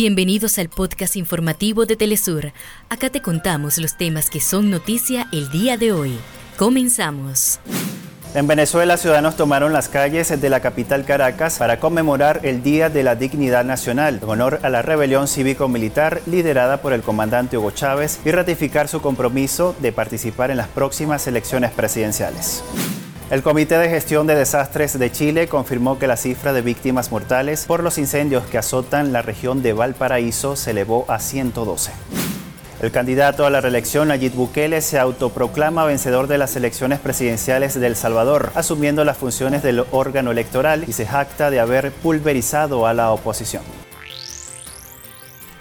Bienvenidos al podcast informativo de Telesur. Acá te contamos los temas que son noticia el día de hoy. Comenzamos. En Venezuela, ciudadanos tomaron las calles de la capital Caracas para conmemorar el Día de la Dignidad Nacional, en honor a la rebelión cívico-militar liderada por el comandante Hugo Chávez y ratificar su compromiso de participar en las próximas elecciones presidenciales. El Comité de Gestión de Desastres de Chile confirmó que la cifra de víctimas mortales por los incendios que azotan la región de Valparaíso se elevó a 112. El candidato a la reelección, Nayib Bukele, se autoproclama vencedor de las elecciones presidenciales de El Salvador, asumiendo las funciones del órgano electoral y se jacta de haber pulverizado a la oposición.